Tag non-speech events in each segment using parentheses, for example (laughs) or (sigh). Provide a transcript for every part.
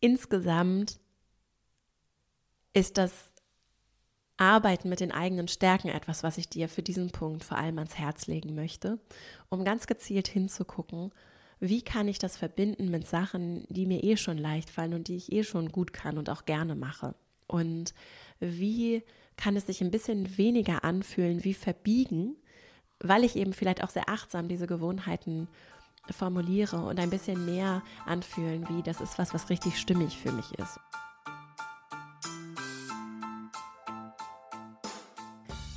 insgesamt ist das Arbeiten mit den eigenen Stärken etwas, was ich dir für diesen Punkt vor allem ans Herz legen möchte, um ganz gezielt hinzugucken, wie kann ich das verbinden mit Sachen, die mir eh schon leicht fallen und die ich eh schon gut kann und auch gerne mache. Und wie kann es sich ein bisschen weniger anfühlen wie verbiegen, weil ich eben vielleicht auch sehr achtsam diese Gewohnheiten formuliere und ein bisschen mehr anfühlen, wie das ist was, was richtig stimmig für mich ist.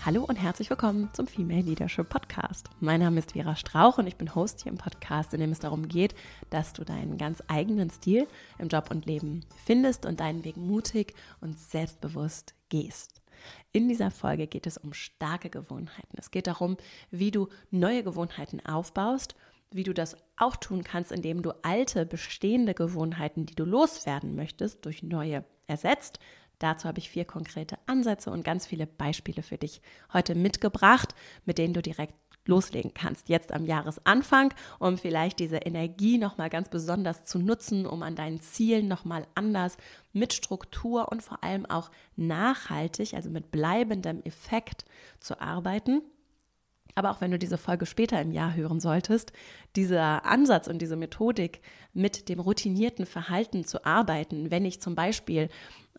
Hallo und herzlich willkommen zum Female Leadership Podcast. Mein Name ist Vera Strauch und ich bin Host hier im Podcast, in dem es darum geht, dass du deinen ganz eigenen Stil im Job und Leben findest und deinen Weg mutig und selbstbewusst gehst. In dieser Folge geht es um starke Gewohnheiten. Es geht darum, wie du neue Gewohnheiten aufbaust, wie du das auch tun kannst, indem du alte, bestehende Gewohnheiten, die du loswerden möchtest, durch neue ersetzt, Dazu habe ich vier konkrete Ansätze und ganz viele Beispiele für dich heute mitgebracht, mit denen du direkt loslegen kannst, jetzt am Jahresanfang, um vielleicht diese Energie nochmal ganz besonders zu nutzen, um an deinen Zielen nochmal anders mit Struktur und vor allem auch nachhaltig, also mit bleibendem Effekt zu arbeiten aber auch wenn du diese Folge später im Jahr hören solltest, dieser Ansatz und diese Methodik mit dem routinierten Verhalten zu arbeiten, wenn ich zum Beispiel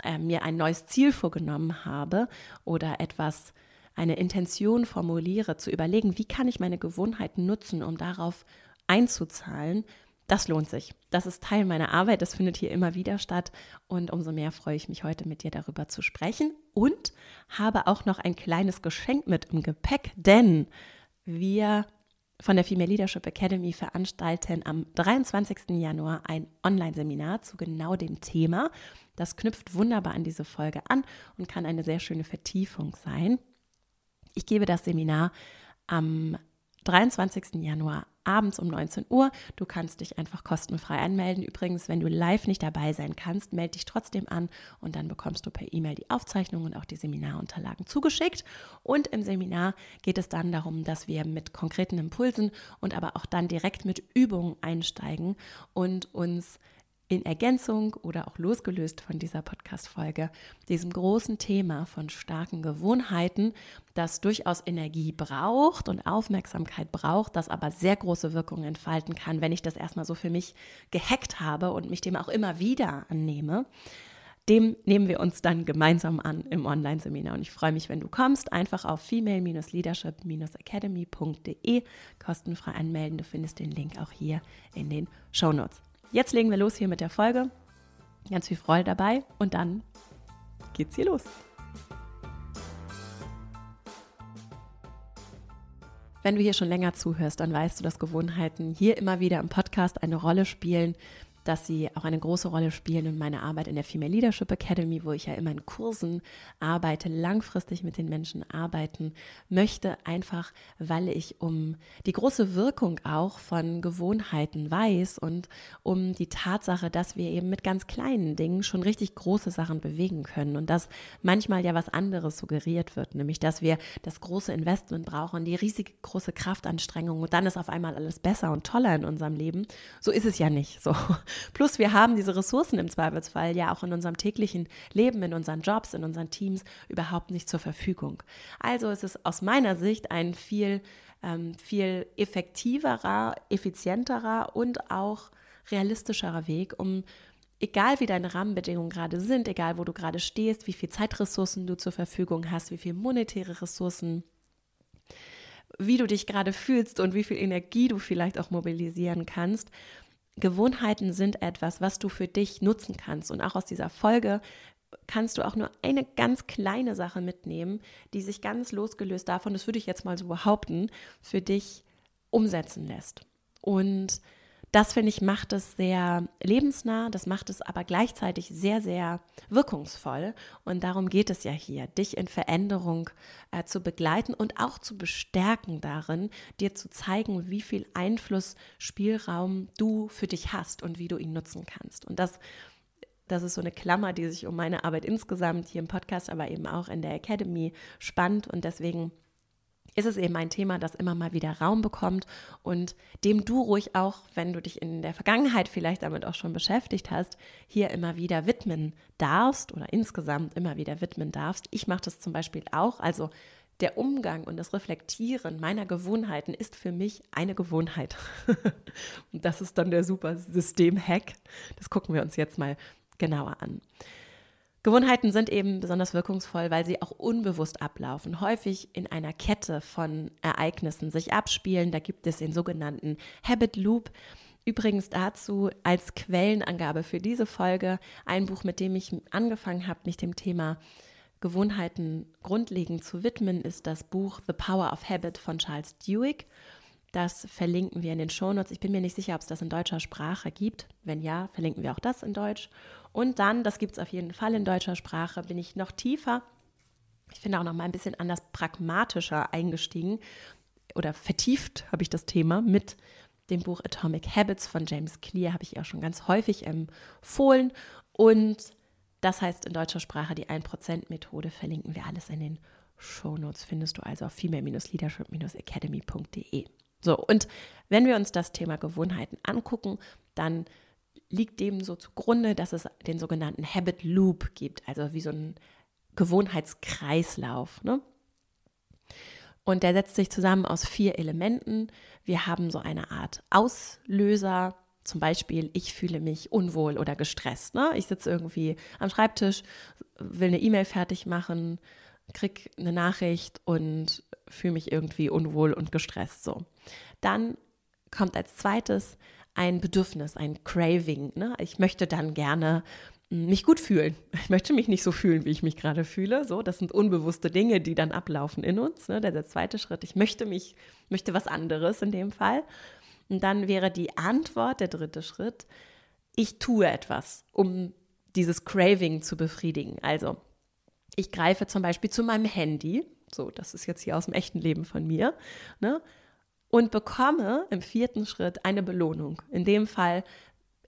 äh, mir ein neues Ziel vorgenommen habe oder etwas, eine Intention formuliere, zu überlegen, wie kann ich meine Gewohnheiten nutzen, um darauf einzuzahlen, das lohnt sich. Das ist Teil meiner Arbeit. Das findet hier immer wieder statt. Und umso mehr freue ich mich heute mit dir darüber zu sprechen. Und habe auch noch ein kleines Geschenk mit im Gepäck, denn wir von der Female Leadership Academy veranstalten am 23. Januar ein Online-Seminar zu genau dem Thema. Das knüpft wunderbar an diese Folge an und kann eine sehr schöne Vertiefung sein. Ich gebe das Seminar am 23. Januar abends um 19 Uhr. Du kannst dich einfach kostenfrei anmelden. Übrigens, wenn du live nicht dabei sein kannst, melde dich trotzdem an und dann bekommst du per E-Mail die Aufzeichnung und auch die Seminarunterlagen zugeschickt. Und im Seminar geht es dann darum, dass wir mit konkreten Impulsen und aber auch dann direkt mit Übungen einsteigen und uns in Ergänzung oder auch losgelöst von dieser Podcast-Folge diesem großen Thema von starken Gewohnheiten, das durchaus Energie braucht und Aufmerksamkeit braucht, das aber sehr große Wirkungen entfalten kann, wenn ich das erstmal so für mich gehackt habe und mich dem auch immer wieder annehme. Dem nehmen wir uns dann gemeinsam an im Online-Seminar. Und ich freue mich, wenn du kommst. Einfach auf female-leadership-academy.de kostenfrei anmelden. Du findest den Link auch hier in den Show Notes. Jetzt legen wir los hier mit der Folge. Ganz viel Freude dabei und dann geht's hier los. Wenn du hier schon länger zuhörst, dann weißt du, dass Gewohnheiten hier immer wieder im Podcast eine Rolle spielen, dass sie auch eine große Rolle spielen in meiner Arbeit in der Female Leadership Academy, wo ich ja immer in Kursen arbeite, langfristig mit den Menschen arbeiten möchte, einfach weil ich um die große Wirkung auch von Gewohnheiten weiß und um die Tatsache, dass wir eben mit ganz kleinen Dingen schon richtig große Sachen bewegen können und dass manchmal ja was anderes suggeriert wird, nämlich dass wir das große Investment brauchen, die riesige große Kraftanstrengung und dann ist auf einmal alles besser und toller in unserem Leben. So ist es ja nicht so. Plus wir haben diese Ressourcen im Zweifelsfall ja auch in unserem täglichen Leben, in unseren Jobs, in unseren Teams überhaupt nicht zur Verfügung. Also ist es aus meiner Sicht ein viel, ähm, viel effektiverer, effizienterer und auch realistischerer Weg, um egal wie deine Rahmenbedingungen gerade sind, egal wo du gerade stehst, wie viel Zeitressourcen du zur Verfügung hast, wie viel monetäre Ressourcen, wie du dich gerade fühlst und wie viel Energie du vielleicht auch mobilisieren kannst, Gewohnheiten sind etwas, was du für dich nutzen kannst. Und auch aus dieser Folge kannst du auch nur eine ganz kleine Sache mitnehmen, die sich ganz losgelöst davon, das würde ich jetzt mal so behaupten, für dich umsetzen lässt. Und das finde ich macht es sehr lebensnah, das macht es aber gleichzeitig sehr, sehr wirkungsvoll. Und darum geht es ja hier, dich in Veränderung äh, zu begleiten und auch zu bestärken darin, dir zu zeigen, wie viel Einfluss, Spielraum du für dich hast und wie du ihn nutzen kannst. Und das das ist so eine Klammer, die sich um meine Arbeit insgesamt hier im Podcast, aber eben auch in der Academy spannt. Und deswegen ist es eben ein Thema, das immer mal wieder Raum bekommt und dem du ruhig auch, wenn du dich in der Vergangenheit vielleicht damit auch schon beschäftigt hast, hier immer wieder widmen darfst oder insgesamt immer wieder widmen darfst. Ich mache das zum Beispiel auch. Also der Umgang und das Reflektieren meiner Gewohnheiten ist für mich eine Gewohnheit. (laughs) und das ist dann der super System-Hack. Das gucken wir uns jetzt mal genauer an. Gewohnheiten sind eben besonders wirkungsvoll, weil sie auch unbewusst ablaufen, häufig in einer Kette von Ereignissen sich abspielen. Da gibt es den sogenannten Habit Loop. Übrigens dazu als Quellenangabe für diese Folge ein Buch, mit dem ich angefangen habe, mich dem Thema Gewohnheiten grundlegend zu widmen, ist das Buch The Power of Habit von Charles Duhigg. Das verlinken wir in den Shownotes. Ich bin mir nicht sicher, ob es das in deutscher Sprache gibt. Wenn ja, verlinken wir auch das in Deutsch. Und dann, das gibt es auf jeden Fall in deutscher Sprache, bin ich noch tiefer, ich finde auch noch mal ein bisschen anders pragmatischer eingestiegen oder vertieft habe ich das Thema mit dem Buch Atomic Habits von James Clear, habe ich auch schon ganz häufig empfohlen. Und das heißt in deutscher Sprache die 1%-Methode, verlinken wir alles in den Shownotes, findest du also auf female-leadership-academy.de. So, und wenn wir uns das Thema Gewohnheiten angucken, dann liegt dem so zugrunde, dass es den sogenannten Habit Loop gibt, also wie so ein Gewohnheitskreislauf. Ne? Und der setzt sich zusammen aus vier Elementen. Wir haben so eine Art Auslöser, zum Beispiel, ich fühle mich unwohl oder gestresst. Ne? Ich sitze irgendwie am Schreibtisch, will eine E-Mail fertig machen, krieg eine Nachricht und fühle mich irgendwie unwohl und gestresst. So. Dann kommt als zweites ein Bedürfnis, ein Craving. Ne? Ich möchte dann gerne hm, mich gut fühlen. (laughs) Ich möchte mich nicht so fühlen, wie ich mich gerade fühle. So, das sind unbewusste Dinge, die dann ablaufen in uns. Ne? Der, der zweite Schritt. Ich möchte mich, möchte was anderes in dem Fall. Und dann wäre die Antwort, der dritte Schritt, ich tue etwas, um dieses Craving zu befriedigen. Also, ich greife zum Beispiel zu meinem Handy. So, das ist jetzt hier aus dem echten Leben von mir. Ne? und bekomme im vierten Schritt eine Belohnung. In dem Fall,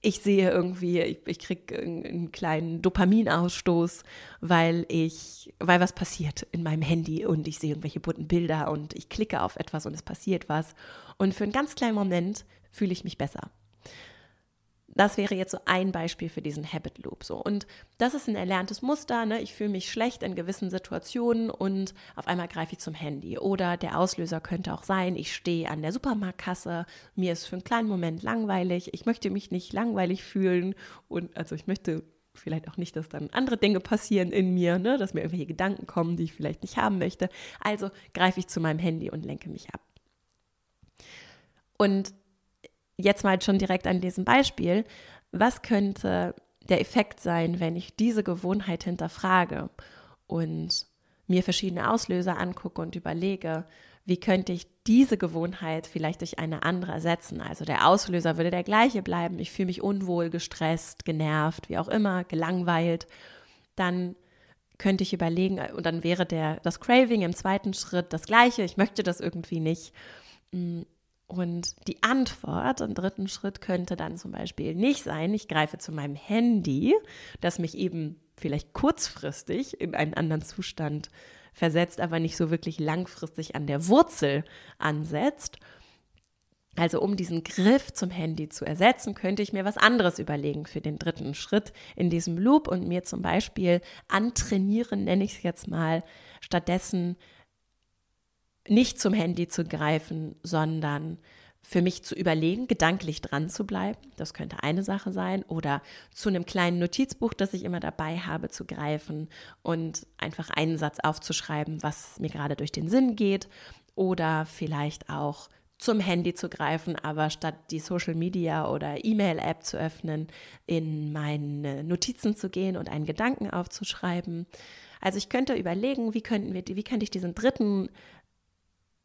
ich sehe irgendwie, ich, ich kriege einen kleinen Dopaminausstoß, weil ich, weil was passiert in meinem Handy und ich sehe irgendwelche bunten Bilder und ich klicke auf etwas und es passiert was. Und für einen ganz kleinen Moment fühle ich mich besser. Das wäre jetzt so ein Beispiel für diesen Habit Loop. So. Und das ist ein erlerntes Muster. Ne? Ich fühle mich schlecht in gewissen Situationen und auf einmal greife ich zum Handy. Oder der Auslöser könnte auch sein, ich stehe an der Supermarktkasse, mir ist für einen kleinen Moment langweilig, ich möchte mich nicht langweilig fühlen und also ich möchte vielleicht auch nicht, dass dann andere Dinge passieren in mir, ne? dass mir irgendwelche Gedanken kommen, die ich vielleicht nicht haben möchte. Also greife ich zu meinem Handy und lenke mich ab. Und jetzt mal schon direkt an diesem Beispiel, was könnte der Effekt sein, wenn ich diese Gewohnheit hinterfrage und mir verschiedene Auslöser angucke und überlege, wie könnte ich diese Gewohnheit vielleicht durch eine andere ersetzen? Also der Auslöser würde der gleiche bleiben. Ich fühle mich unwohl, gestresst, genervt, wie auch immer, gelangweilt. Dann könnte ich überlegen, und dann wäre der, das Craving im zweiten Schritt das gleiche. Ich möchte das irgendwie nicht. Und die Antwort im dritten Schritt könnte dann zum Beispiel nicht sein, ich greife zu meinem Handy, das mich eben vielleicht kurzfristig in einen anderen Zustand versetzt, aber nicht so wirklich langfristig an der Wurzel ansetzt. Also um diesen Griff zum Handy zu ersetzen, könnte ich mir was anderes überlegen für den dritten Schritt in diesem Loop und mir zum Beispiel antrainieren, nenne ich es jetzt mal, stattdessen nicht zum Handy zu greifen, sondern für mich zu überlegen, gedanklich dran zu bleiben. Das könnte eine Sache sein. Oder zu einem kleinen Notizbuch, das ich immer dabei habe, zu greifen und einfach einen Satz aufzuschreiben, was mir gerade durch den Sinn geht. Oder vielleicht auch zum Handy zu greifen, aber statt die Social Media oder E-Mail-App zu öffnen, in meine Notizen zu gehen und einen Gedanken aufzuschreiben. Also ich könnte überlegen, wie könnten wir, wie könnte ich diesen dritten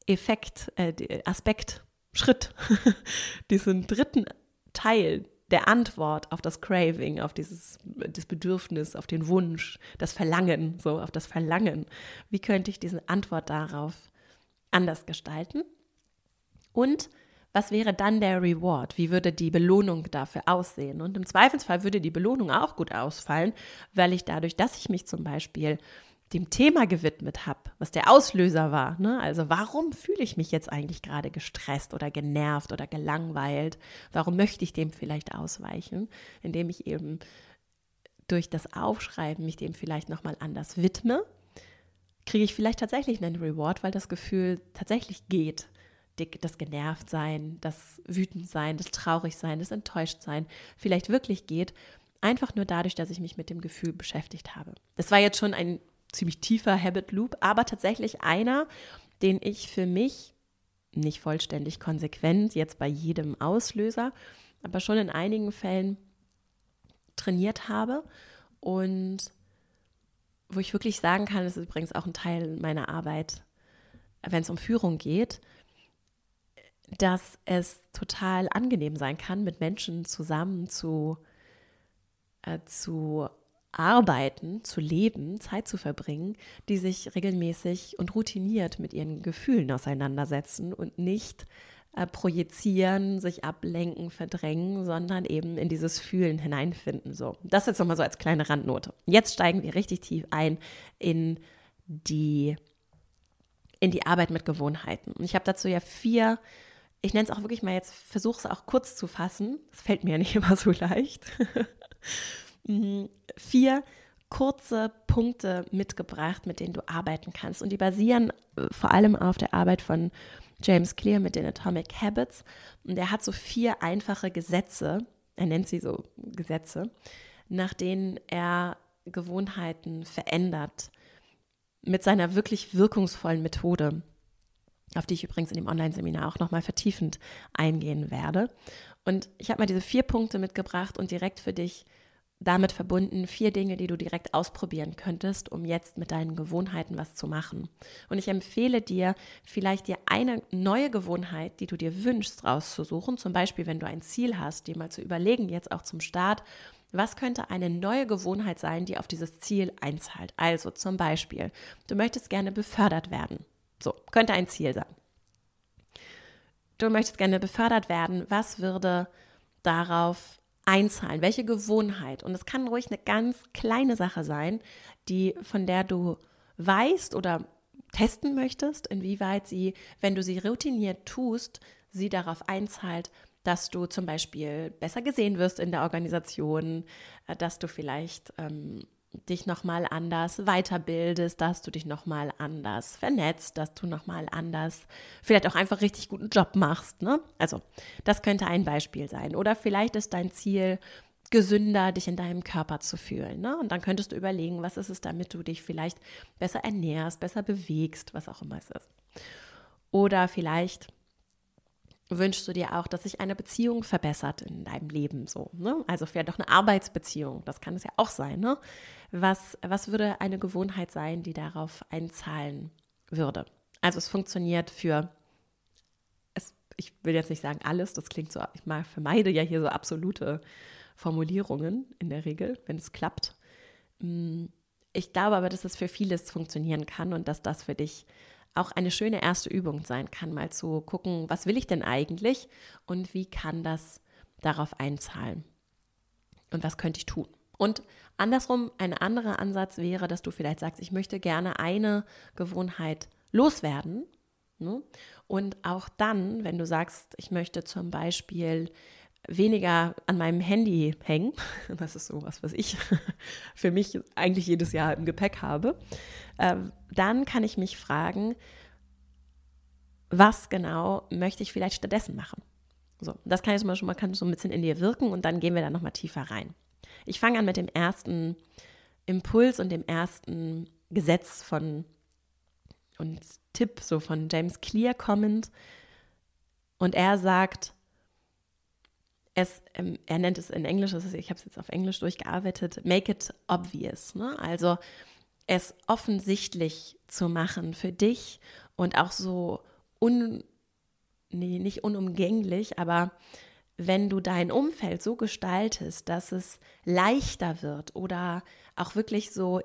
Effekt, äh, Aspekt, Schritt, (laughs) diesen dritten Teil der Antwort auf das Craving, auf dieses das Bedürfnis, auf den Wunsch, das Verlangen, so auf das Verlangen. Wie könnte ich diese Antwort darauf anders gestalten? Und was wäre dann der Reward? Wie würde die Belohnung dafür aussehen? Und im Zweifelsfall würde die Belohnung auch gut ausfallen, weil ich dadurch, dass ich mich zum Beispiel dem Thema gewidmet habe, was der Auslöser war. Ne? Also warum fühle ich mich jetzt eigentlich gerade gestresst oder genervt oder gelangweilt? Warum möchte ich dem vielleicht ausweichen, indem ich eben durch das Aufschreiben mich dem vielleicht nochmal anders widme, kriege ich vielleicht tatsächlich einen Reward, weil das Gefühl tatsächlich geht. Das Genervtsein, das Wütendsein, das Traurigsein, das Enttäuschtsein vielleicht wirklich geht. Einfach nur dadurch, dass ich mich mit dem Gefühl beschäftigt habe. Das war jetzt schon ein ziemlich tiefer Habit Loop, aber tatsächlich einer, den ich für mich nicht vollständig konsequent jetzt bei jedem Auslöser, aber schon in einigen Fällen trainiert habe und wo ich wirklich sagen kann, das ist übrigens auch ein Teil meiner Arbeit, wenn es um Führung geht, dass es total angenehm sein kann, mit Menschen zusammen zu, äh, zu arbeiten, zu leben, Zeit zu verbringen, die sich regelmäßig und routiniert mit ihren Gefühlen auseinandersetzen und nicht äh, projizieren, sich ablenken, verdrängen, sondern eben in dieses Fühlen hineinfinden. So, das jetzt nochmal so als kleine Randnote. Jetzt steigen wir richtig tief ein in die in die Arbeit mit Gewohnheiten. Und ich habe dazu ja vier, ich nenne es auch wirklich mal jetzt, versuche es auch kurz zu fassen. Das fällt mir ja (laughs) nicht immer so leicht. Mhm. vier kurze Punkte mitgebracht, mit denen du arbeiten kannst. Und die basieren äh, vor allem auf der Arbeit von James Clear mit den Atomic Habits. Und er hat so vier einfache Gesetze, er nennt sie so Gesetze, nach denen er Gewohnheiten verändert mit seiner wirklich wirkungsvollen Methode, auf die ich übrigens in dem Online-Seminar auch nochmal vertiefend eingehen werde. Und ich habe mal diese vier Punkte mitgebracht und direkt für dich damit verbunden vier Dinge, die du direkt ausprobieren könntest, um jetzt mit deinen Gewohnheiten was zu machen. Und ich empfehle dir, vielleicht dir eine neue Gewohnheit, die du dir wünschst, rauszusuchen. Zum Beispiel, wenn du ein Ziel hast, dir mal zu überlegen, jetzt auch zum Start, was könnte eine neue Gewohnheit sein, die auf dieses Ziel einzahlt? Also zum Beispiel, du möchtest gerne befördert werden. So, könnte ein Ziel sein. Du möchtest gerne befördert werden. Was würde darauf einzahlen? Welche Gewohnheit? Und es kann ruhig eine ganz kleine Sache sein, die von der du weißt oder testen möchtest, inwieweit sie, wenn du sie routiniert tust, sie darauf einzahlt, dass du zum Beispiel besser gesehen wirst in der Organisation, äh, dass du vielleicht ähm, dich nochmal anders weiterbildest, dass du dich nochmal anders vernetzt, dass du nochmal anders vielleicht auch einfach richtig guten Job machst. Ne? Also das könnte ein Beispiel sein. Oder vielleicht ist dein Ziel, gesünder dich in deinem Körper zu fühlen. Ne? Und dann könntest du überlegen, was ist es, damit du dich vielleicht besser ernährst, besser bewegst, was auch immer es ist. Oder vielleicht wünschst du dir auch, dass sich eine Beziehung verbessert in deinem Leben so. Ne? Also vielleicht auch eine Arbeitsbeziehung, das kann es ja auch sein. Ne? Was, was würde eine Gewohnheit sein, die darauf einzahlen würde? Also es funktioniert für, es, ich will jetzt nicht sagen alles, das klingt so, ich mal vermeide ja hier so absolute Formulierungen in der Regel, wenn es klappt. Mm, ich glaube aber, dass es für vieles funktionieren kann und dass das für dich auch eine schöne erste Übung sein kann, mal zu gucken, was will ich denn eigentlich und wie kann das darauf einzahlen und was könnte ich tun. Und andersrum, ein anderer Ansatz wäre, dass du vielleicht sagst, ich möchte gerne eine Gewohnheit loswerden. Ne? Und auch dann, wenn du sagst, ich möchte zum Beispiel weniger an meinem Handy hängen, (laughs) das ist so was, ich (laughs) für mich eigentlich jedes Jahr im Gepäck habe, äh, dann kann ich mich fragen, was genau möchte ich vielleicht stattdessen machen? So, das kann jetzt mal schon mal kann so ein bisschen in dir wirken und dann gehen wir da nochmal tiefer rein. Ich fange an mit dem ersten Impuls und dem ersten Gesetz von und Tipp so von James Clear kommend und er sagt, es, ähm, er nennt es in Englisch, ist, ich habe es jetzt auf Englisch durchgearbeitet, make it obvious. Ne? Also es offensichtlich zu machen für dich und auch so un, nee, nicht unumgänglich, aber wenn du dein Umfeld so gestaltest, dass es leichter wird oder auch wirklich so,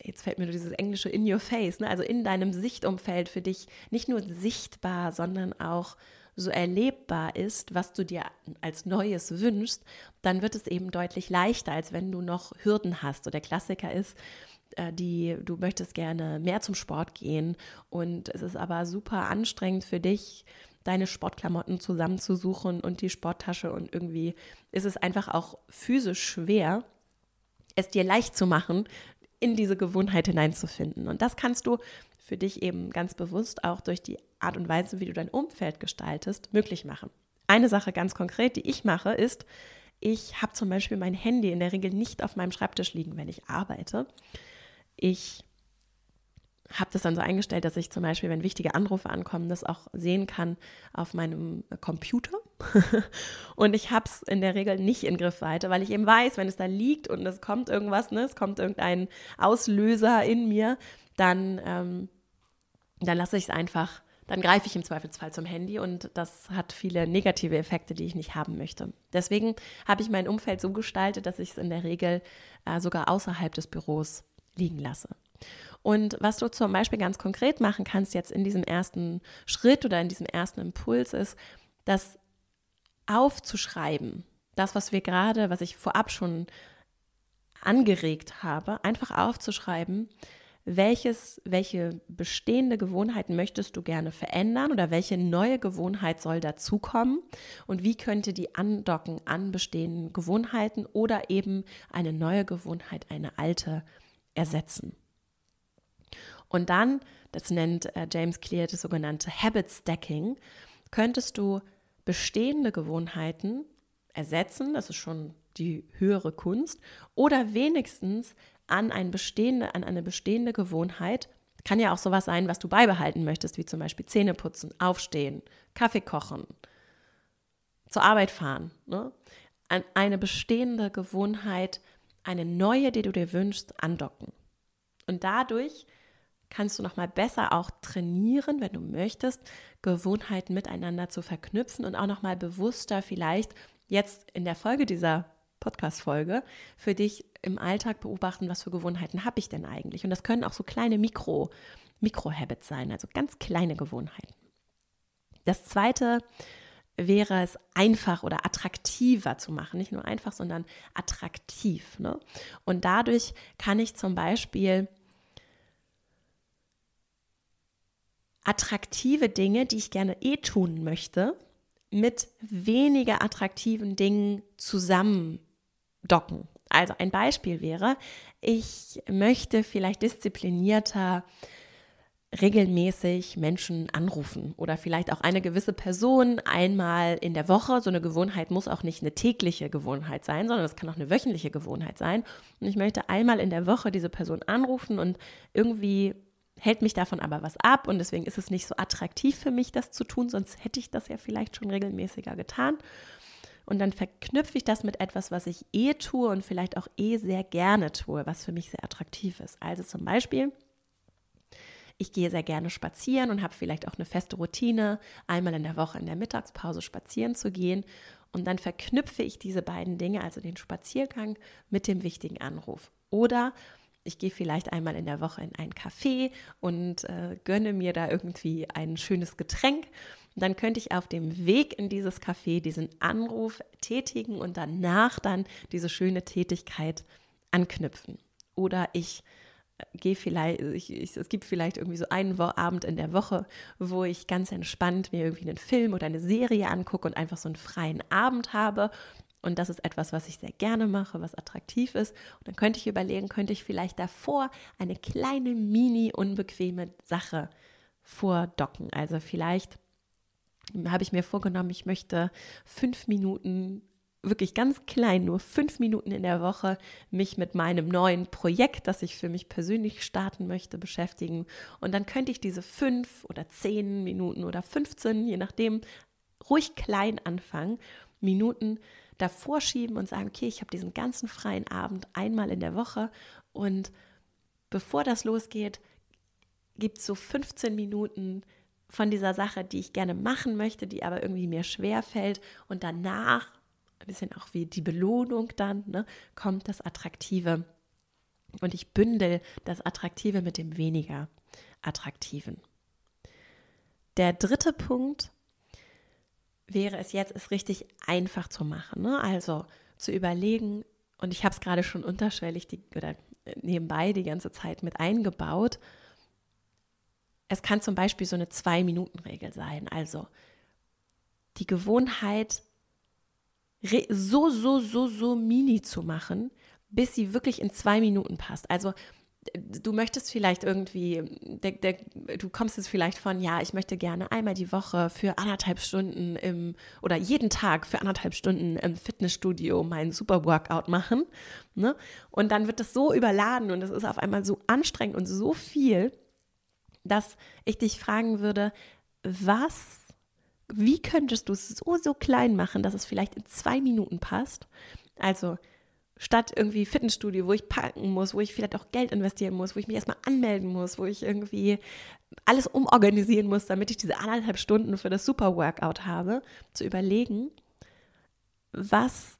jetzt fällt mir nur dieses englische in your face, ne? also in deinem Sichtumfeld für dich nicht nur sichtbar, sondern auch so erlebbar ist, was du dir als Neues wünschst, dann wird es eben deutlich leichter, als wenn du noch Hürden hast. So der Klassiker ist, äh, die du möchtest gerne mehr zum Sport gehen und es ist aber super anstrengend für dich, deine Sportklamotten zusammenzusuchen und die Sporttasche und irgendwie ist es einfach auch physisch schwer, es dir leicht zu machen, in diese Gewohnheit hineinzufinden. Und das kannst du für dich eben ganz bewusst auch durch die Art und Weise, wie du dein Umfeld gestaltest, möglich machen. Eine Sache ganz konkret, die ich mache, ist, ich habe zum Beispiel mein Handy in der Regel nicht auf meinem Schreibtisch liegen, wenn ich arbeite. Ich habe das dann so eingestellt, dass ich zum Beispiel, wenn wichtige Anrufe ankommen, das auch sehen kann auf meinem Computer. (laughs) und ich habe es in der Regel nicht in Griffweite, weil ich eben weiß, wenn es da liegt und es kommt irgendwas, ne, es kommt irgendein Auslöser in mir, dann, ähm, dann lasse ich es einfach, dann greife ich im Zweifelsfall zum Handy und das hat viele negative Effekte, die ich nicht haben möchte. Deswegen habe ich mein Umfeld so gestaltet, dass ich es in der Regel äh, sogar außerhalb des Büros liegen lasse. Und was du zum Beispiel ganz konkret machen kannst jetzt in diesem ersten Schritt oder in diesem ersten Impuls ist, das aufzuschreiben. Das, was wir gerade, was ich vorab schon angeregt habe, einfach aufzuschreiben, welches, welche bestehende Gewohnheiten möchtest du gerne verändern oder welche neue Gewohnheit soll dazukommen und wie könnte die andocken an bestehenden Gewohnheiten oder eben eine neue Gewohnheit eine alte ersetzen. Und dann, das nennt äh, James Clear das sogenannte Habit Stacking, könntest du bestehende Gewohnheiten ersetzen, das ist schon die höhere Kunst, oder wenigstens an, ein bestehende, an eine bestehende Gewohnheit, kann ja auch sowas sein, was du beibehalten möchtest, wie zum Beispiel Zähne putzen, aufstehen, Kaffee kochen, zur Arbeit fahren. Ne? An eine bestehende Gewohnheit, eine neue, die du dir wünschst, andocken. Und dadurch kannst du noch mal besser auch trainieren, wenn du möchtest, Gewohnheiten miteinander zu verknüpfen und auch noch mal bewusster vielleicht jetzt in der Folge dieser Podcast-Folge für dich im Alltag beobachten, was für Gewohnheiten habe ich denn eigentlich? Und das können auch so kleine Mikro, Mikro-Habits sein, also ganz kleine Gewohnheiten. Das zweite wäre es einfach oder attraktiver zu machen. Nicht nur einfach, sondern attraktiv. Ne? Und dadurch kann ich zum Beispiel attraktive Dinge, die ich gerne eh tun möchte, mit weniger attraktiven Dingen zusammendocken. Also ein Beispiel wäre, ich möchte vielleicht disziplinierter regelmäßig Menschen anrufen oder vielleicht auch eine gewisse Person einmal in der Woche. So eine Gewohnheit muss auch nicht eine tägliche Gewohnheit sein, sondern es kann auch eine wöchentliche Gewohnheit sein. Und ich möchte einmal in der Woche diese Person anrufen und irgendwie hält mich davon aber was ab und deswegen ist es nicht so attraktiv für mich, das zu tun, sonst hätte ich das ja vielleicht schon regelmäßiger getan. Und dann verknüpfe ich das mit etwas, was ich eh tue und vielleicht auch eh sehr gerne tue, was für mich sehr attraktiv ist. Also zum Beispiel, ich gehe sehr gerne spazieren und habe vielleicht auch eine feste Routine, einmal in der Woche in der Mittagspause spazieren zu gehen. Und dann verknüpfe ich diese beiden Dinge, also den Spaziergang, mit dem wichtigen Anruf. Oder ich gehe vielleicht einmal in der Woche in ein Café und äh, gönne mir da irgendwie ein schönes Getränk. Dann könnte ich auf dem Weg in dieses Café diesen Anruf tätigen und danach dann diese schöne Tätigkeit anknüpfen. Oder ich äh, gehe vielleicht, ich, ich, es gibt vielleicht irgendwie so einen Abend in der Woche, wo ich ganz entspannt mir irgendwie einen Film oder eine Serie angucke und einfach so einen freien Abend habe und das ist etwas, was ich sehr gerne mache, was attraktiv ist. Und dann könnte ich überlegen, könnte ich vielleicht davor eine kleine, mini, unbequeme Sache vordocken. Also vielleicht habe ich mir vorgenommen, ich möchte fünf Minuten wirklich ganz klein, nur fünf Minuten in der Woche, mich mit meinem neuen Projekt, das ich für mich persönlich starten möchte, beschäftigen. Und dann könnte ich diese fünf oder zehn Minuten oder 15, je nachdem, ruhig klein anfangen, Minuten davor schieben und sagen, okay, ich habe diesen ganzen freien Abend einmal in der Woche und bevor das losgeht, gibt es so 15 Minuten von dieser Sache, die ich gerne machen möchte, die aber irgendwie mir schwer fällt und danach, ein bisschen auch wie die Belohnung dann, ne, kommt das Attraktive und ich bündel das Attraktive mit dem weniger Attraktiven. Der dritte Punkt wäre es jetzt, es richtig einfach zu machen. Ne? Also zu überlegen, und ich habe es gerade schon unterschwellig die, oder nebenbei die ganze Zeit mit eingebaut. Es kann zum Beispiel so eine Zwei-Minuten-Regel sein. Also die Gewohnheit so, so, so, so mini zu machen, bis sie wirklich in zwei Minuten passt. Also du möchtest vielleicht irgendwie, der, der, du kommst jetzt vielleicht von, ja, ich möchte gerne einmal die Woche für anderthalb Stunden im oder jeden Tag für anderthalb Stunden im Fitnessstudio meinen Super Workout machen. Ne? Und dann wird das so überladen und es ist auf einmal so anstrengend und so viel, dass ich dich fragen würde, was, wie könntest du es so, so klein machen, dass es vielleicht in zwei Minuten passt? Also statt irgendwie Fitnessstudio, wo ich packen muss, wo ich vielleicht auch Geld investieren muss, wo ich mich erstmal anmelden muss, wo ich irgendwie alles umorganisieren muss, damit ich diese anderthalb Stunden für das Super Workout habe, zu überlegen, was,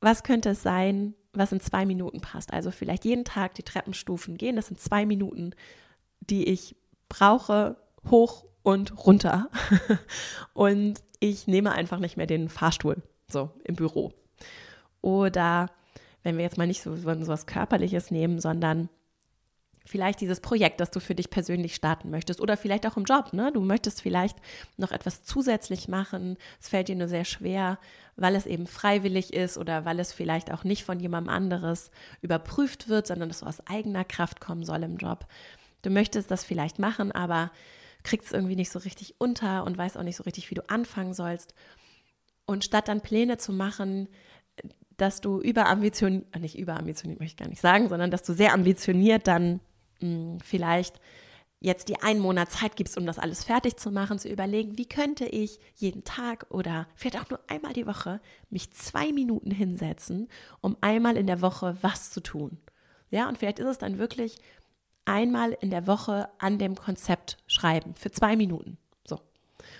was könnte es sein, was in zwei Minuten passt. Also vielleicht jeden Tag die Treppenstufen gehen, das sind zwei Minuten, die ich brauche, hoch und runter. (laughs) und ich nehme einfach nicht mehr den Fahrstuhl, so im Büro. Oder wenn wir jetzt mal nicht so, so was Körperliches nehmen, sondern vielleicht dieses Projekt, das du für dich persönlich starten möchtest oder vielleicht auch im Job. Ne? Du möchtest vielleicht noch etwas zusätzlich machen. Es fällt dir nur sehr schwer, weil es eben freiwillig ist oder weil es vielleicht auch nicht von jemandem anderes überprüft wird, sondern es aus eigener Kraft kommen soll im Job. Du möchtest das vielleicht machen, aber kriegst es irgendwie nicht so richtig unter und weißt auch nicht so richtig, wie du anfangen sollst. Und statt dann Pläne zu machen, dass du überambitioniert, äh, nicht überambitioniert möchte ich gar nicht sagen, sondern dass du sehr ambitioniert dann mh, hm, vielleicht jetzt die einen Monat Zeit gibst, um das alles fertig zu machen, zu überlegen, wie könnte ich jeden Tag oder vielleicht auch nur einmal die Woche mich zwei Minuten hinsetzen, um einmal in der Woche was zu tun. Ja, und vielleicht ist es dann wirklich einmal in der Woche an dem Konzept schreiben für zwei Minuten. So.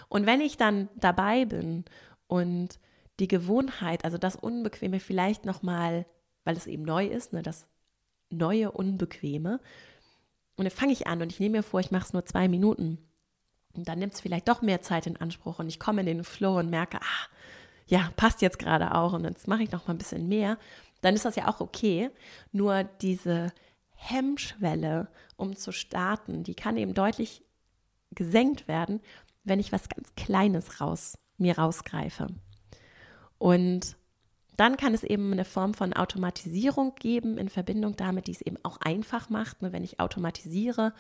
Und wenn ich dann dabei bin und die Gewohnheit, also das Unbequeme vielleicht nochmal, weil es eben neu ist, ne, das neue Unbequeme. Und dann fange ich an und ich nehme mir vor, ich mache es nur zwei Minuten. Und dann nimmt es vielleicht doch mehr Zeit in Anspruch und ich komme in den Flow und merke, ah, ja, passt jetzt gerade auch und jetzt mache ich noch mal ein bisschen mehr. Dann ist das ja auch okay. Nur diese Hemmschwelle, um zu starten, die kann eben deutlich gesenkt werden, wenn ich was ganz Kleines raus, mir rausgreife. Und dann kann es eben eine Form von Automatisierung geben in Verbindung damit, die es eben auch einfach macht, ne, wenn ich automatisiere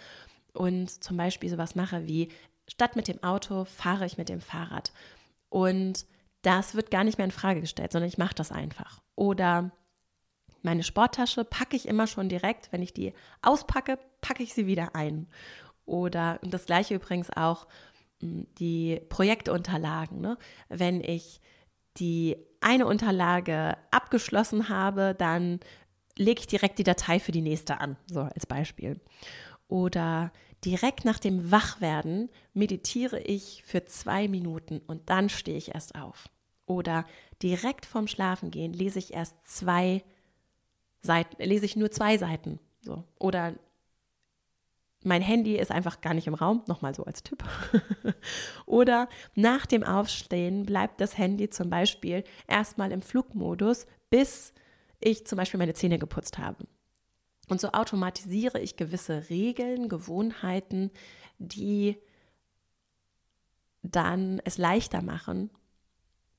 und zum Beispiel sowas mache wie, statt mit dem Auto fahre ich mit dem Fahrrad. Und das wird gar nicht mehr in Frage gestellt, sondern ich mache das einfach. Oder meine Sporttasche packe ich immer schon direkt, wenn ich die auspacke, packe ich sie wieder ein. Oder und das gleiche übrigens auch hm, die Projektunterlagen. Ne? Wenn ich die eine Unterlage abgeschlossen habe, dann lege ich direkt die Datei für die nächste an, so als Beispiel. Oder direkt nach dem Wachwerden meditiere ich für zwei Minuten und dann stehe ich erst auf. Oder direkt vorm Schlafengehen lese ich erst zwei Seiten, lese ich nur zwei Seiten. So. Oder mein Handy ist einfach gar nicht im Raum, nochmal so als Tipp. (laughs) Oder nach dem Aufstehen bleibt das Handy zum Beispiel erstmal im Flugmodus, bis ich zum Beispiel meine Zähne geputzt habe. Und so automatisiere ich gewisse Regeln, Gewohnheiten, die dann es leichter machen,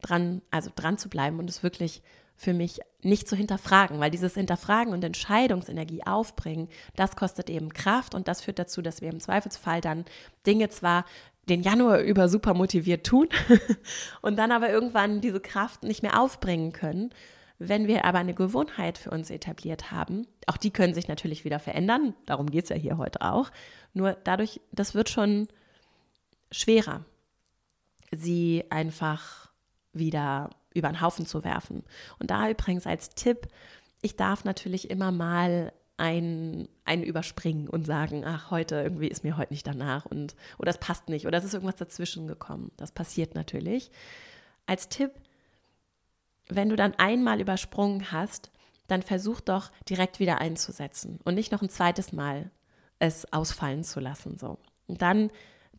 dran, also dran zu bleiben und es wirklich für mich nicht zu hinterfragen, weil dieses Hinterfragen und Entscheidungsenergie aufbringen, das kostet eben Kraft und das führt dazu, dass wir im Zweifelsfall dann Dinge zwar den Januar über super motiviert tun (laughs) und dann aber irgendwann diese Kraft nicht mehr aufbringen können. Wenn wir aber eine Gewohnheit für uns etabliert haben, auch die können sich natürlich wieder verändern, darum geht es ja hier heute auch, nur dadurch, das wird schon schwerer, sie einfach wieder über den Haufen zu werfen. Und da übrigens als Tipp, ich darf natürlich immer mal ein, einen überspringen und sagen, ach, heute irgendwie ist mir heute nicht danach und oder es passt nicht oder es ist irgendwas dazwischen gekommen. Das passiert natürlich. Als Tipp, wenn du dann einmal übersprungen hast, dann versuch doch direkt wieder einzusetzen und nicht noch ein zweites Mal es ausfallen zu lassen. So. Und dann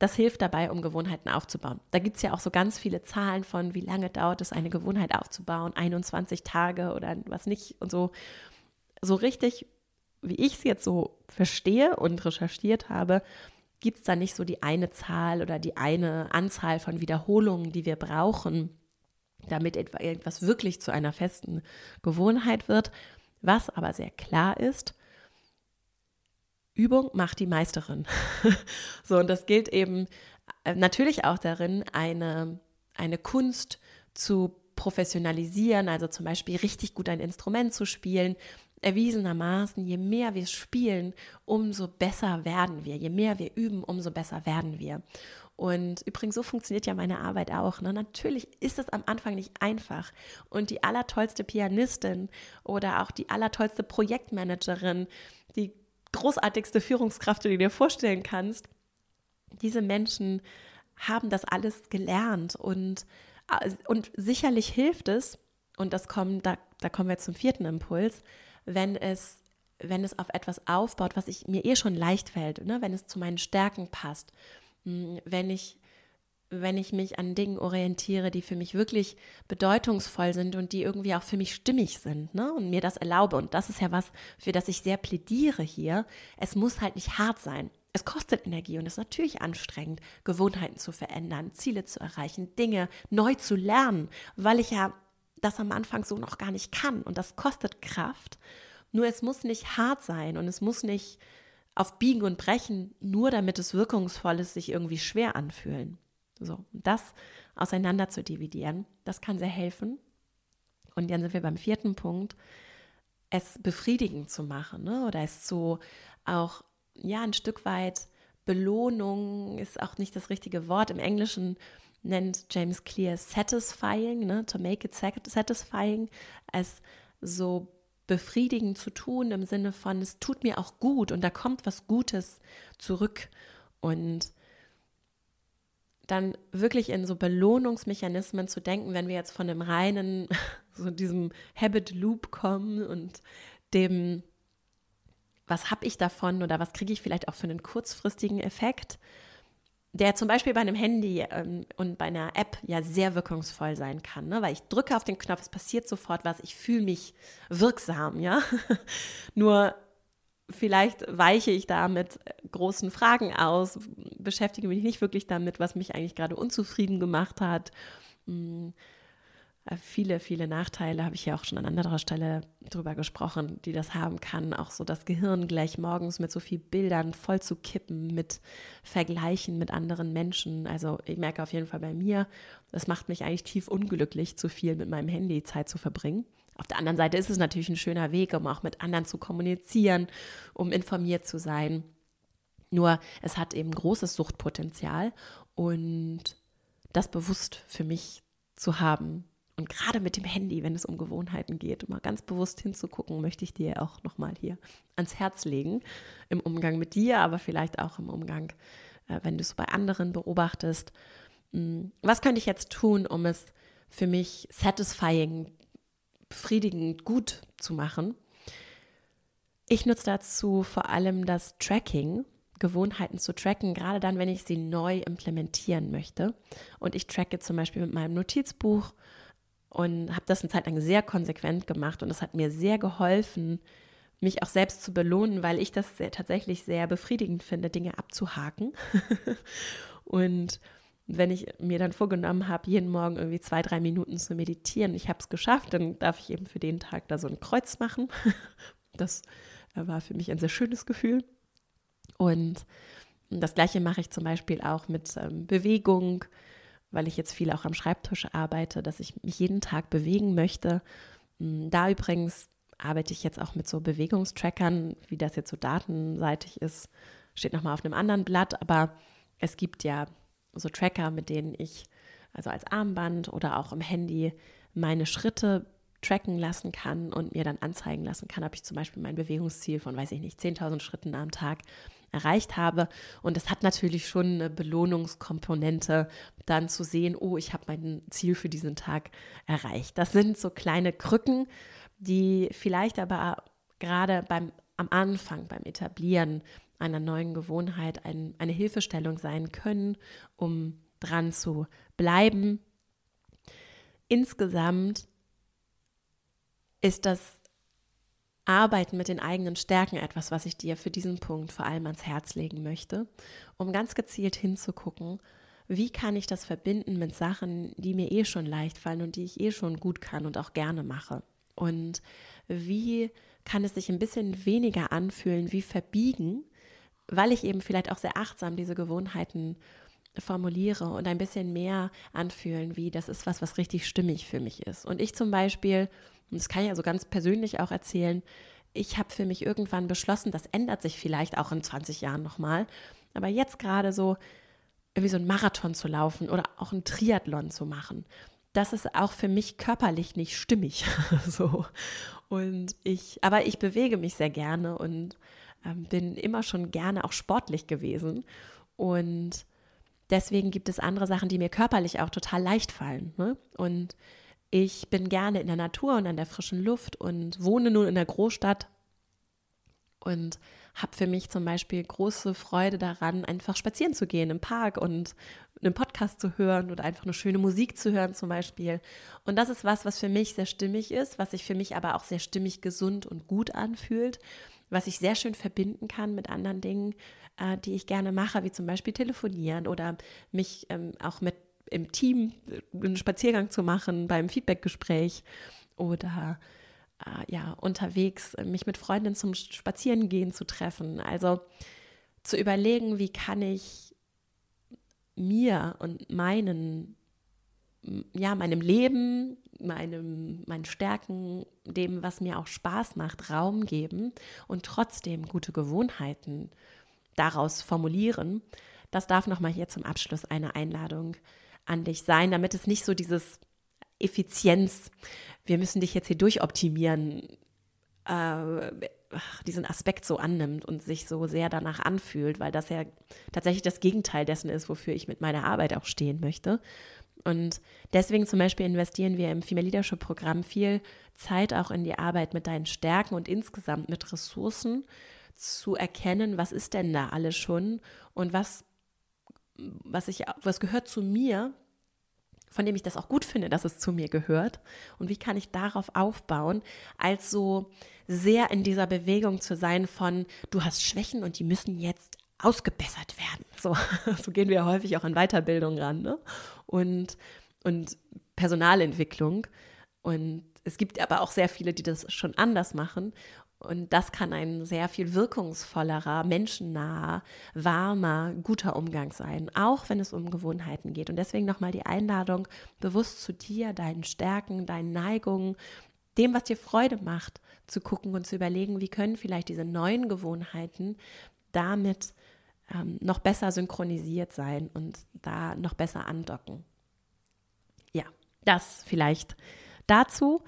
das hilft dabei, um Gewohnheiten aufzubauen. Da gibt es ja auch so ganz viele Zahlen von, wie lange dauert es, eine Gewohnheit aufzubauen, 21 Tage oder was nicht und so. So richtig, wie ich es jetzt so verstehe und recherchiert habe, gibt es da nicht so die eine Zahl oder die eine Anzahl von Wiederholungen, die wir brauchen, damit etwas wirklich zu einer festen Gewohnheit wird. Was aber sehr klar ist, Übung macht die Meisterin. (laughs) so, und das gilt eben äh, natürlich auch darin, eine, eine Kunst zu professionalisieren, also zum Beispiel richtig gut ein Instrument zu spielen. Erwiesenermaßen, je mehr wir spielen, umso besser werden wir. Je mehr wir üben, umso besser werden wir. Und übrigens, so funktioniert ja meine Arbeit auch. Ne? Natürlich ist es am Anfang nicht einfach. Und die allertollste Pianistin oder auch die allertollste Projektmanagerin, die großartigste Führungskraft, die du dir vorstellen kannst. Diese Menschen haben das alles gelernt und, äh, und sicherlich hilft es, und das kommt, da, da kommen wir zum vierten Impuls, wenn es, wenn es auf etwas aufbaut, was ich, mir eh schon leicht fällt, ne? wenn es zu meinen Stärken passt, hm, wenn ich wenn ich mich an Dingen orientiere, die für mich wirklich bedeutungsvoll sind und die irgendwie auch für mich stimmig sind ne? und mir das erlaube. Und das ist ja was, für das ich sehr plädiere hier. Es muss halt nicht hart sein. Es kostet Energie und es ist natürlich anstrengend, Gewohnheiten zu verändern, Ziele zu erreichen, Dinge neu zu lernen, weil ich ja das am Anfang so noch gar nicht kann. Und das kostet Kraft. Nur es muss nicht hart sein und es muss nicht auf Biegen und Brechen, nur damit es wirkungsvoll ist, sich irgendwie schwer anfühlen. So, das auseinander zu dividieren, das kann sehr helfen. Und dann sind wir beim vierten Punkt, es befriedigend zu machen ne? oder es so auch, ja, ein Stück weit Belohnung ist auch nicht das richtige Wort. Im Englischen nennt James Clear satisfying, ne? to make it satisfying, es so befriedigend zu tun im Sinne von, es tut mir auch gut und da kommt was Gutes zurück. Und dann wirklich in so Belohnungsmechanismen zu denken, wenn wir jetzt von dem reinen, (laughs) so diesem Habit Loop kommen und dem, was habe ich davon oder was kriege ich vielleicht auch für einen kurzfristigen Effekt, der zum Beispiel bei einem Handy ähm, und bei einer App ja sehr wirkungsvoll sein kann, ne? weil ich drücke auf den Knopf, es passiert sofort was, ich fühle mich wirksam, ja. (laughs) Nur vielleicht weiche ich da mit großen Fragen aus, beschäftige mich nicht wirklich damit, was mich eigentlich gerade unzufrieden gemacht hat. Hm, äh, viele, viele Nachteile habe ich ja auch schon an anderer Stelle drüber gesprochen, die das haben kann. Auch so das Gehirn gleich morgens mit so viel Bildern voll zu kippen, mit Vergleichen mit anderen Menschen. Also ich merke auf jeden Fall bei mir, das macht mich eigentlich tief unglücklich, zu viel mit meinem Handy Zeit zu verbringen. Auf der anderen Seite ist es natürlich ein schöner Weg, um auch mit anderen zu kommunizieren, um informiert zu sein. Nur es hat eben großes Suchtpotenzial und das bewusst für mich zu haben. Und gerade mit dem Handy, wenn es um Gewohnheiten geht, mal ganz bewusst hinzugucken, möchte ich dir auch nochmal hier ans Herz legen. Im Umgang mit dir, aber vielleicht auch im Umgang, äh, wenn du es bei anderen beobachtest. Hm, was könnte ich jetzt tun, um es für mich satisfying befriedigend gut zu machen. Ich nutze dazu vor allem das Tracking, Gewohnheiten zu tracken, gerade dann, wenn ich sie neu implementieren möchte. Und ich tracke zum Beispiel mit meinem Notizbuch und habe das eine Zeit lang sehr konsequent gemacht und es hat mir sehr geholfen, mich auch selbst zu belohnen, weil ich das sehr, tatsächlich sehr befriedigend finde, Dinge abzuhaken. (laughs) und wenn ich mir dann vorgenommen habe, jeden Morgen irgendwie zwei, drei Minuten zu meditieren, ich habe es geschafft, dann darf ich eben für den Tag da so ein Kreuz machen. (laughs) Das äh, war für mich ein sehr schönes Gefühl. Und das gleiche mache ich zum Beispiel auch mit ähm, Bewegung, weil ich jetzt viel auch am Schreibtisch arbeite, dass ich mich jeden Tag bewegen möchte. Hm, da übrigens arbeite ich jetzt auch mit so Bewegungstrackern, wie das jetzt so datenseitig ist, steht nochmal auf einem anderen Blatt, aber es gibt ja so Tracker, mit denen ich, also als Armband oder auch im Handy, meine Schritte tracken lassen kann und mir dann anzeigen lassen kann, ob ich zum Beispiel mein Bewegungsziel von, weiß ich nicht, 10.000 Schritten am Tag erreicht habe. Und das hat natürlich schon eine Belohnungskomponente, dann zu sehen, oh, ich habe mein Ziel für diesen Tag erreicht. Das sind so kleine Krücken, die vielleicht aber gerade beim am Anfang, beim Etablieren einer neuen Gewohnheit ein, eine Hilfestellung sein können, um dran zu bleiben. Insgesamt ist das Arbeiten mit den eigenen Stärken etwas, was ich dir für diesen Punkt vor allem ans Herz legen möchte, um ganz gezielt hinzugucken, wie kann ich das verbinden mit Sachen, die mir eh schon leicht fallen und die ich eh schon gut kann und auch gerne mache. Und wie kann es sich ein bisschen weniger anfühlen wie verbiegen, weil ich eben vielleicht auch sehr achtsam diese Gewohnheiten formuliere und ein bisschen mehr anfühlen, wie das ist was, was richtig stimmig für mich ist. Und ich zum Beispiel, und das kann ich also ganz persönlich auch erzählen, ich habe für mich irgendwann beschlossen, das ändert sich vielleicht auch in 20 Jahren nochmal, aber jetzt gerade so irgendwie so einen Marathon zu laufen oder auch einen Triathlon zu machen, das ist auch für mich körperlich nicht stimmig. (laughs) so. Und ich, aber ich bewege mich sehr gerne und ähm, bin immer schon gerne auch sportlich gewesen. Und deswegen gibt es andere Sachen, die mir körperlich auch total leicht fallen. Ne? Und ich bin gerne in der Natur und an der frischen Luft und wohne nun in der Großstadt und habe für mich zum Beispiel große Freude daran, einfach spazieren zu gehen im Park und einen Podcast zu hören oder einfach eine schöne Musik zu hören zum Beispiel. Und das ist was, was für mich sehr stimmig ist, was sich für mich aber auch sehr stimmig, gesund und gut anfühlt, was ich sehr schön verbinden kann mit anderen Dingen, äh, die ich gerne mache, wie zum Beispiel telefonieren oder mich ähm, auch mit im Team äh, einen Spaziergang zu machen beim Feedbackgespräch oder äh, ja, unterwegs mich mit Freundinnen zum Spazierengehen zu treffen. Also zu überlegen, wie kann ich mir und meinen, ja, meinem Leben, meinem, meinen Stärken, dem, was mir auch Spaß macht, Raum geben und trotzdem gute Gewohnheiten daraus formulieren. Das darf nochmal hier zum Abschluss eine Einladung an dich sein, damit es nicht so dieses Effizienz, wir müssen dich jetzt hier durchoptimieren, äh, diesen Aspekt so annimmt und sich so sehr danach anfühlt, weil das ja tatsächlich das Gegenteil dessen ist, wofür ich mit meiner Arbeit auch stehen möchte. Und deswegen zum Beispiel investieren wir im Female Leadership Programm viel Zeit auch in die Arbeit mit deinen Stärken und insgesamt mit Ressourcen zu erkennen, was ist denn da alles schon und was, was ich, was gehört zu mir von dem ich das auch gut finde, dass es zu mir gehört? Und wie kann ich darauf aufbauen, als so sehr in dieser Bewegung zu sein von, du hast Schwächen und die müssen jetzt ausgebessert werden. So, (laughs) so gehen wir häufig auch an Weiterbildung ran ne? und, und Personalentwicklung. Und es gibt aber auch sehr viele, die das schon anders machen. Und das kann ein sehr viel wirkungsvollerer, menschennaher, warmer, guter Umgang sein, auch wenn es um Gewohnheiten geht. Und deswegen nochmal die Einladung, bewusst zu dir, deinen Stärken, deinen Neigungen, dem, was dir Freude macht, zu gucken und zu überlegen, wie können vielleicht diese neuen Gewohnheiten damit ähm, noch besser synchronisiert sein und da noch besser andocken. Ja, das vielleicht dazu.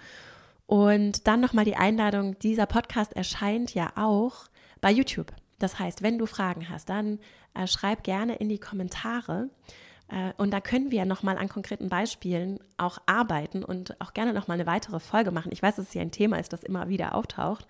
Und dann nochmal die Einladung, dieser Podcast erscheint ja auch bei YouTube. Das heißt, wenn du Fragen hast, dann äh, schreib gerne in die Kommentare. Äh, und da können wir nochmal an konkreten Beispielen auch arbeiten und auch gerne nochmal eine weitere Folge machen. Ich weiß, dass es hier ein Thema ist, das immer wieder auftaucht.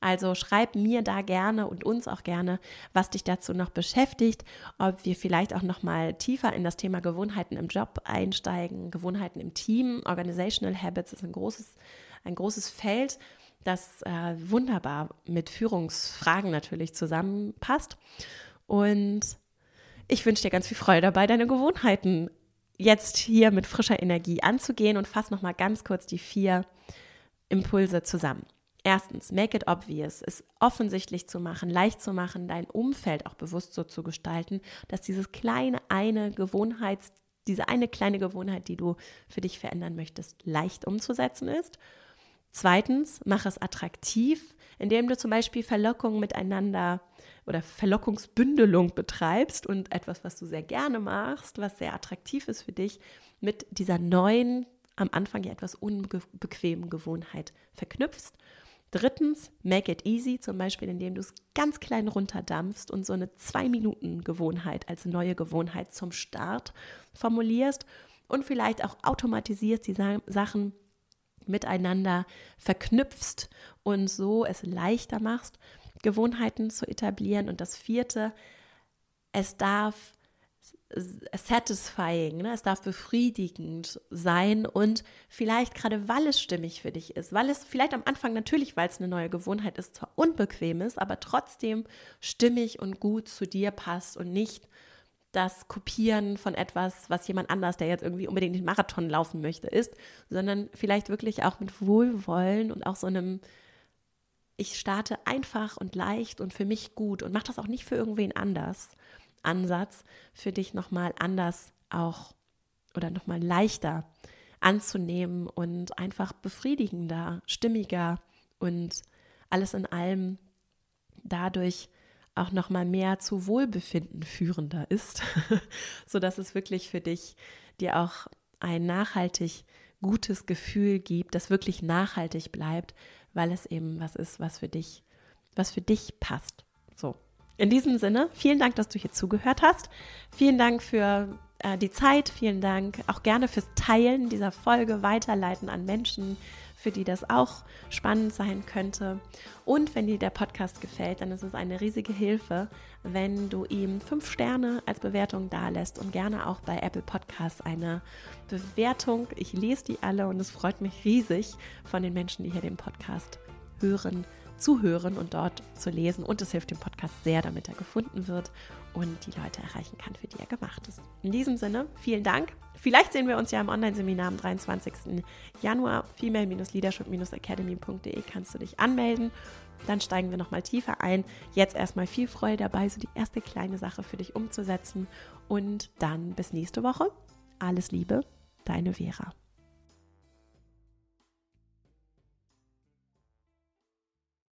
Also schreib mir da gerne und uns auch gerne, was dich dazu noch beschäftigt, ob wir vielleicht auch noch mal tiefer in das Thema Gewohnheiten im Job einsteigen, Gewohnheiten im Team, Organizational Habits ist ein großes ein großes Feld, das äh, wunderbar mit Führungsfragen natürlich zusammenpasst. Und ich wünsche dir ganz viel Freude dabei, deine Gewohnheiten jetzt hier mit frischer Energie anzugehen und fasse nochmal ganz kurz die vier Impulse zusammen. Erstens, make it obvious, es offensichtlich zu machen, leicht zu machen, dein Umfeld auch bewusst so zu gestalten, dass dieses kleine eine Gewohnheits, diese eine kleine Gewohnheit, die du für dich verändern möchtest, leicht umzusetzen ist. Zweitens, mach es attraktiv, indem du zum Beispiel Verlockung miteinander oder Verlockungsbündelung betreibst und etwas, was du sehr gerne machst, was sehr attraktiv ist für dich, mit dieser neuen, am Anfang ja etwas unbequemen Gewohnheit verknüpfst. Drittens, make it easy, zum Beispiel, indem du es ganz klein runterdampfst und so eine Zwei-Minuten-Gewohnheit als neue Gewohnheit zum Start formulierst und vielleicht auch automatisierst die Sachen miteinander verknüpfst und so es leichter machst, Gewohnheiten zu etablieren. Und das vierte, es darf satisfying, ne? es darf befriedigend sein und vielleicht gerade weil es stimmig für dich ist, weil es vielleicht am Anfang natürlich, weil es eine neue Gewohnheit ist, zwar unbequem ist, aber trotzdem stimmig und gut zu dir passt und nicht das Kopieren von etwas, was jemand anders, der jetzt irgendwie unbedingt den Marathon laufen möchte, ist, sondern vielleicht wirklich auch mit Wohlwollen und auch so einem ich starte einfach und leicht und für mich gut und mache das auch nicht für irgendwen anders. Ansatz für dich nochmal anders auch oder nochmal leichter anzunehmen und einfach befriedigender, stimmiger und alles in allem dadurch auch nochmal mehr zu Wohlbefinden führender ist, (laughs) sodass es wirklich für dich dir auch ein nachhaltig gutes Gefühl gibt, das wirklich nachhaltig bleibt, weil es eben was ist, was für dich, was für dich passt. So. In diesem Sinne, vielen Dank, dass du hier zugehört hast. Vielen Dank für äh, die Zeit. Vielen Dank auch gerne fürs Teilen dieser Folge, weiterleiten an Menschen, für die das auch spannend sein könnte. Und wenn dir der Podcast gefällt, dann ist es eine riesige Hilfe, wenn du ihm fünf Sterne als Bewertung dalässt und gerne auch bei Apple Podcasts eine Bewertung. Ich lese die alle und es freut mich riesig von den Menschen, die hier den Podcast hören zuhören und dort zu lesen. Und es hilft dem Podcast sehr, damit er gefunden wird und die Leute erreichen kann, für die er gemacht ist. In diesem Sinne, vielen Dank. Vielleicht sehen wir uns ja im Online-Seminar am 23. Januar. female-leadership-academy.de kannst du dich anmelden. Dann steigen wir nochmal tiefer ein. Jetzt erstmal viel Freude dabei, so die erste kleine Sache für dich umzusetzen. Und dann bis nächste Woche. Alles Liebe, deine Vera.